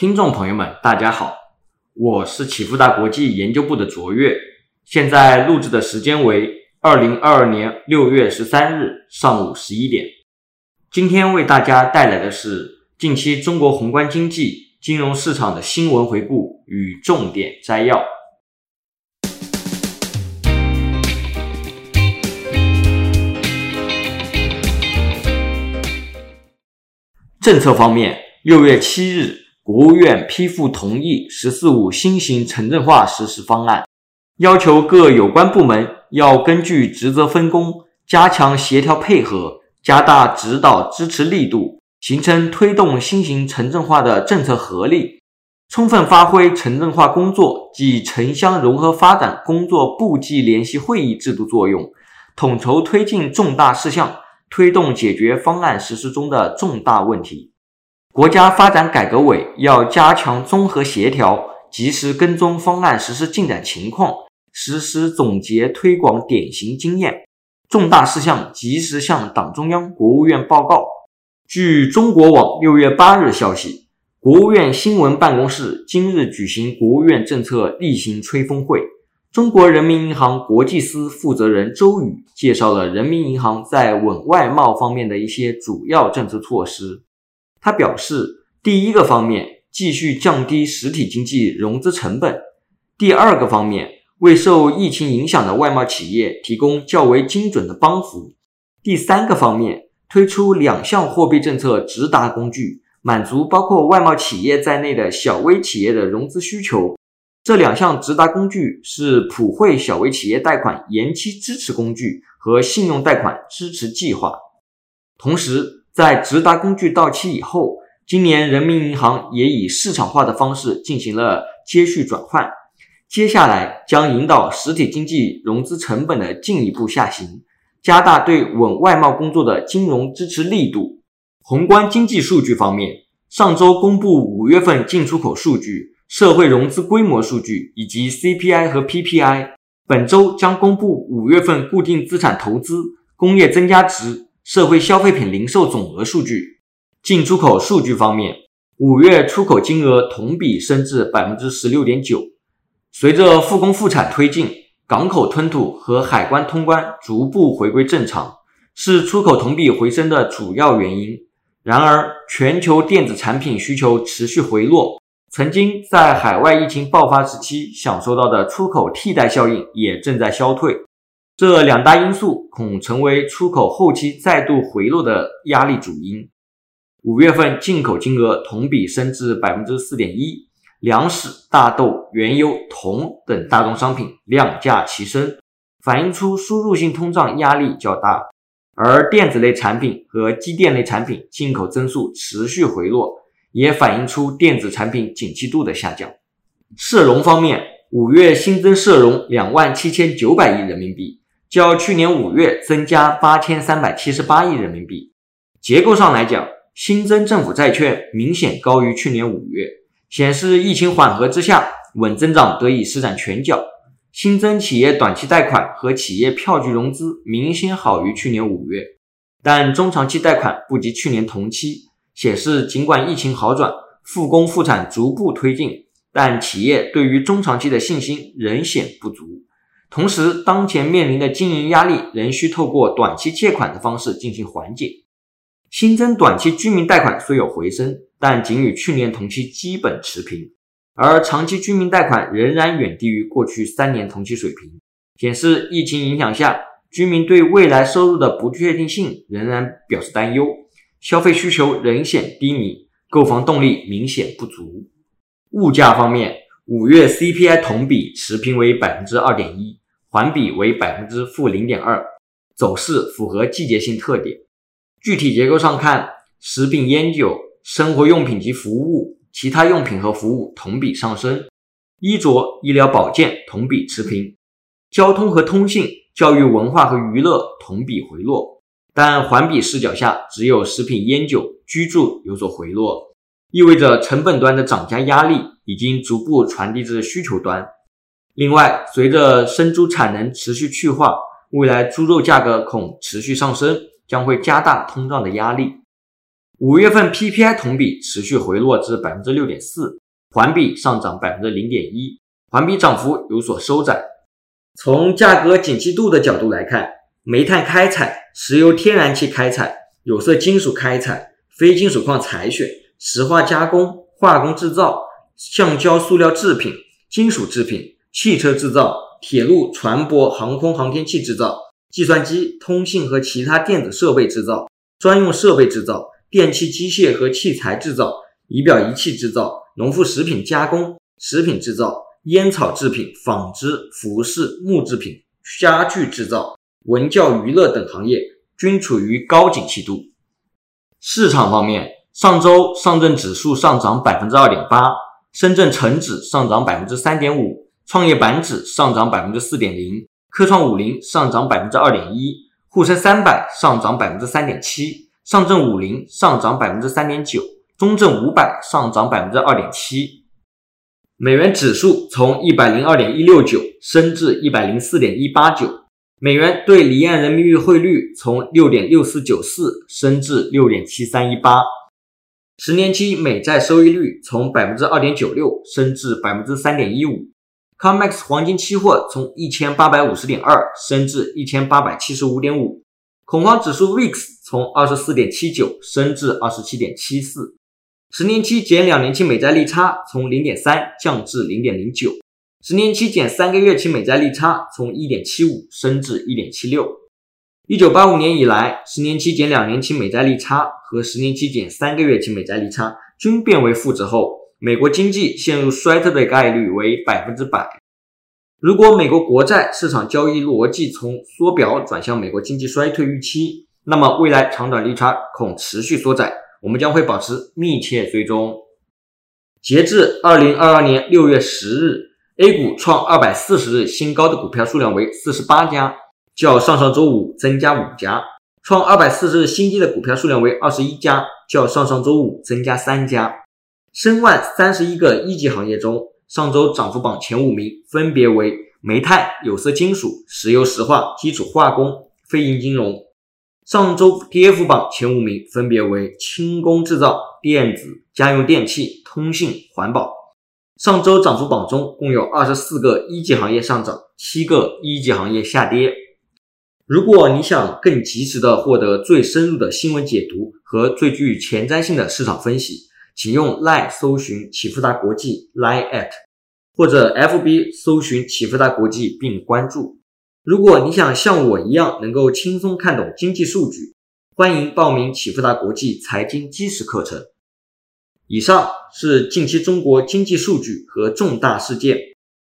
听众朋友们，大家好，我是启富大国际研究部的卓越，现在录制的时间为二零二二年六月十三日上午十一点。今天为大家带来的是近期中国宏观经济、金融市场的新闻回顾与重点摘要。政策方面，六月七日。国务院批复同意“十四五”新型城镇化实施方案，要求各有关部门要根据职责分工，加强协调配合，加大指导支持力度，形成推动新型城镇化的政策合力，充分发挥城镇化工作及城乡融合发展工作部际联席会议制度作用，统筹推进重大事项，推动解决方案实施中的重大问题。国家发展改革委要加强综合协调，及时跟踪方案实施进展情况，实施总结推广典型经验，重大事项及时向党中央、国务院报告。据中国网六月八日消息，国务院新闻办公室今日举行国务院政策例行吹风会，中国人民银行国际司负责人周宇介绍了人民银行在稳外贸方面的一些主要政策措施。他表示，第一个方面继续降低实体经济融资成本；第二个方面为受疫情影响的外贸企业提供较为精准的帮扶；第三个方面推出两项货币政策直达工具，满足包括外贸企业在内的小微企业的融资需求。这两项直达工具是普惠小微企业贷款延期支持工具和信用贷款支持计划，同时。在直达工具到期以后，今年人民银行也以市场化的方式进行了接续转换，接下来将引导实体经济融资成本的进一步下行，加大对稳外贸工作的金融支持力度。宏观经济数据方面，上周公布五月份进出口数据、社会融资规模数据以及 CPI 和 PPI，本周将公布五月份固定资产投资、工业增加值。社会消费品零售总额数据，进出口数据方面，五月出口金额同比升至百分之十六点九。随着复工复产推进，港口吞吐和海关通关逐步回归正常，是出口同比回升的主要原因。然而，全球电子产品需求持续回落，曾经在海外疫情爆发时期享受到的出口替代效应也正在消退。这两大因素恐成为出口后期再度回落的压力主因。五月份进口金额同比升至百分之四点一，粮食、大豆、原油、铜等大宗商品量价齐升，反映出输入性通胀压力较大。而电子类产品和机电类产品进口增速持续回落，也反映出电子产品景气度的下降。社融方面，五月新增社融两万七千九百亿人民币。较去年五月增加八千三百七十八亿人民币。结构上来讲，新增政府债券明显高于去年五月，显示疫情缓和之下，稳增长得以施展拳脚。新增企业短期贷款和企业票据融资明显好于去年五月，但中长期贷款不及去年同期，显示尽管疫情好转，复工复产逐步推进，但企业对于中长期的信心仍显不足。同时，当前面临的经营压力仍需透过短期借款的方式进行缓解。新增短期居民贷款虽有回升，但仅与去年同期基本持平，而长期居民贷款仍然远低于过去三年同期水平，显示疫情影响下，居民对未来收入的不确定性仍然表示担忧，消费需求仍显低迷，购房动力明显不足。物价方面，五月 CPI 同比持平为百分之二点一。环比为百分之负零点二，走势符合季节性特点。具体结构上看，食品、烟酒、生活用品及服务、其他用品和服务同比上升；衣着、医疗保健同比持平；交通和通信、教育、文化和娱乐同比回落。但环比视角下，只有食品、烟酒、居住有所回落，意味着成本端的涨价压力已经逐步传递至需求端。另外，随着生猪产能持续去化，未来猪肉价格恐持续上升，将会加大通胀的压力。五月份 PPI 同比持续回落至百分之六点四，环比上涨百分之零点一，环比涨幅有所收窄。从价格景气度的角度来看，煤炭开采、石油天然气开采、有色金属开采、非金属矿采选、石化加工、化工制造、橡胶塑料制品、金属制品、汽车制造、铁路、船舶、航空航天器制造、计算机、通信和其他电子设备制造、专用设备制造、电气机械和器材制造、仪表仪器制造、农副食品加工、食品制造。烟草制品、纺织、服饰、木制品、家具制造、文教娱乐等行业均处于高景气度。市场方面，上周上证指数上涨百分之二点八，深圳成指上涨百分之三点五，创业板指上涨百分之四点零，科创五零上涨百分之二点一，沪深三百上涨百分之三点七，上证五零上涨百分之三点九，中证五百上涨百分之二点七。美元指数从一百零二点一六九升至一百零四点一八九，美元对离岸人民币汇率从六点六四九四升至六点七三一八，十年期美债收益率从百分之二点九六升至百分之三点一五，COMEX 黄金期货从一千八百五十点二升至一千八百七十五点五，恐慌指数 VIX 从二十四点七九升至二十七点七四。十年期减两年期美债利差从零点三降至零点零九，十年期减三个月期美债利差从一点七五升至一点七六。一九八五年以来，十年期减两年期美债利差和十年期减三个月期美债利差均变为负值后，美国经济陷入衰退的概率为百分之百。如果美国国债市场交易逻辑从缩表转向美国经济衰退预期，那么未来长短利差恐持续缩窄。我们将会保持密切追踪。截至二零二二年六月十日，A 股创二百四十日新高的股票数量为四十八家，较上上周五增加五家；创二百四十日新低的股票数量为二十一家，较上上周五增加三家。申万三十一个一级行业中，上周涨幅榜前五名分别为煤炭、有色金属、石油石化、基础化工、非银金融。上周跌幅榜前五名分别为轻工制造、电子、家用电器、通信、环保。上周涨幅榜中共有二十四个一级行业上涨，七个一级行业下跌。如果你想更及时的获得最深入的新闻解读和最具前瞻性的市场分析，请用 Line 搜寻启富达国际 Line at，或者 FB 搜寻启富达国际并关注。如果你想像我一样能够轻松看懂经济数据，欢迎报名启富达国际财经基石课程。以上是近期中国经济数据和重大事件。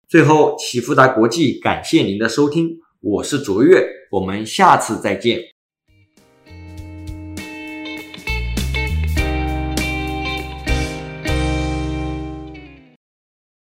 最后，启富达国际感谢您的收听，我是卓越，我们下次再见。